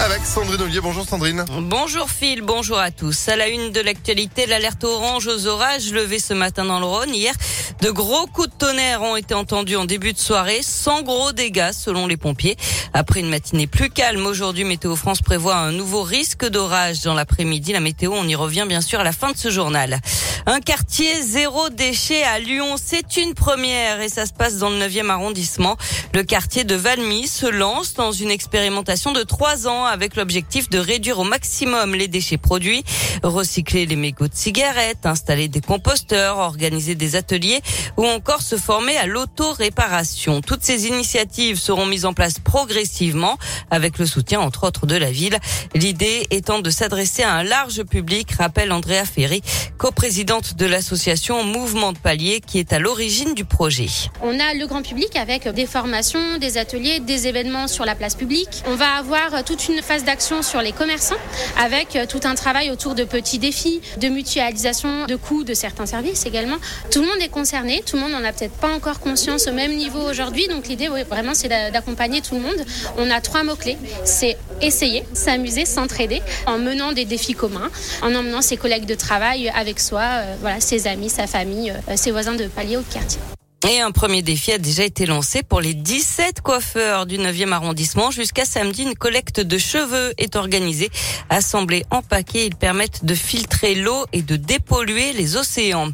Avec Sandrine Ollier. Bonjour Sandrine. Bonjour Phil, bonjour à tous. À la une de l'actualité, l'alerte orange aux orages levée ce matin dans le Rhône. Hier, de gros coups de tonnerre ont été entendus en début de soirée, sans gros dégâts selon les pompiers. Après une matinée plus calme aujourd'hui, Météo France prévoit un nouveau risque d'orage dans l'après-midi. La météo, on y revient bien sûr à la fin de ce journal. Un quartier zéro déchet à Lyon, c'est une première et ça se passe dans le 9e arrondissement. Le quartier de Valmy se lance dans une expérimentation de trois ans avec l'objectif de réduire au maximum les déchets produits, recycler les mégots de cigarettes, installer des composteurs, organiser des ateliers ou encore se former à l'auto-réparation. Toutes ces initiatives seront mises en place progressivement avec le soutien entre autres de la ville. L'idée étant de s'adresser à un large public, rappelle Andrea Ferry, coprésidente de l'association Mouvement de Palier qui est à l'origine du projet. On a le grand public avec des formations, des ateliers, des événements sur la place publique. On va avoir toute une phase d'action sur les commerçants avec tout un travail autour de petits défis, de mutualisation de coûts de certains services également. Tout le monde est concerné, tout le monde n'en a peut-être pas encore conscience au même niveau aujourd'hui. Donc l'idée vraiment c'est d'accompagner tout le monde. On a trois mots-clés. C'est essayer, s'amuser, s'entraider en menant des défis communs, en emmenant ses collègues de travail avec soi, euh, voilà, ses amis, sa famille, euh, ses voisins de palier ou de quartier. Et un premier défi a déjà été lancé pour les 17 coiffeurs du 9e arrondissement. Jusqu'à samedi, une collecte de cheveux est organisée. Assemblés en paquets, ils permettent de filtrer l'eau et de dépolluer les océans.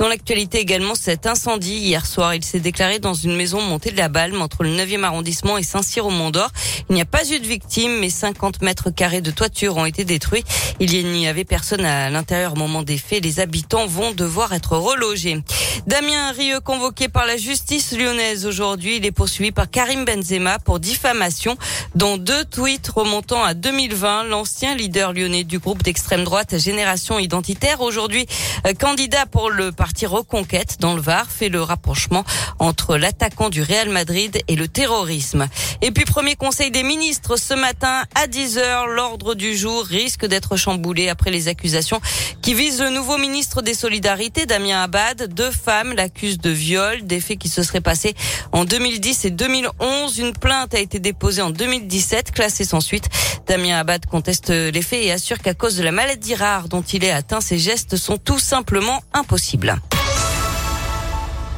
Dans l'actualité également, cet incendie hier soir, il s'est déclaré dans une maison montée de la Balme entre le 9e arrondissement et Saint-Cyr au Mont-d'Or. Il n'y a pas eu de victimes, mais 50 mètres carrés de toiture ont été détruits. Il n'y avait personne à l'intérieur au moment des faits. Les habitants vont devoir être relogés. Damien Rieu convoqué par la justice lyonnaise aujourd'hui. Il est poursuivi par Karim Benzema pour diffamation, dont deux tweets remontant à 2020. L'ancien leader lyonnais du groupe d'extrême droite Génération Identitaire, aujourd'hui euh, candidat pour le parti Reconquête dans le Var, fait le rapprochement entre l'attaquant du Real Madrid et le terrorisme. Et puis premier conseil des ministres ce matin à 10h, l'ordre du jour risque d'être chamboulé après les accusations qui visent le nouveau ministre des Solidarités, Damien Abad. Deux femmes l'accusent de viol, des faits qui se seraient passés en 2010 et 2011. Une plainte a été déposée en 2017, classée sans suite. Damien Abad conteste les faits et assure qu'à cause de la maladie rare dont il est atteint, ses gestes sont tout simplement impossibles.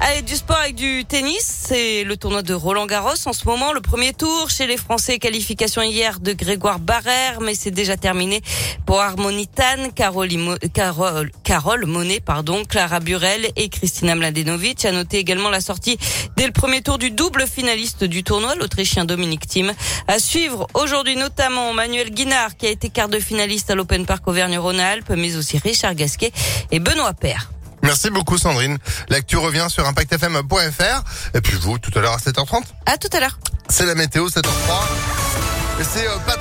Allez, du sport avec du tennis. C'est le tournoi de Roland Garros en ce moment. Le premier tour chez les Français. Qualification hier de Grégoire Barrère, mais c'est déjà terminé pour Harmonitan, Carole, Carole, Monet, pardon, Clara Burel et Christina Mladenovic. A noté également la sortie dès le premier tour du double finaliste du tournoi, l'Autrichien Dominique Thiem. À suivre aujourd'hui notamment Manuel Guinard qui a été quart de finaliste à l'Open Park Auvergne-Rhône-Alpes, mais aussi Richard Gasquet et Benoît Paire. Merci beaucoup Sandrine. L'actu revient sur impactfm.fr. Et puis vous, tout à l'heure à 7h30 À tout à l'heure. C'est la météo, 7h03. Et c'est euh, pas trop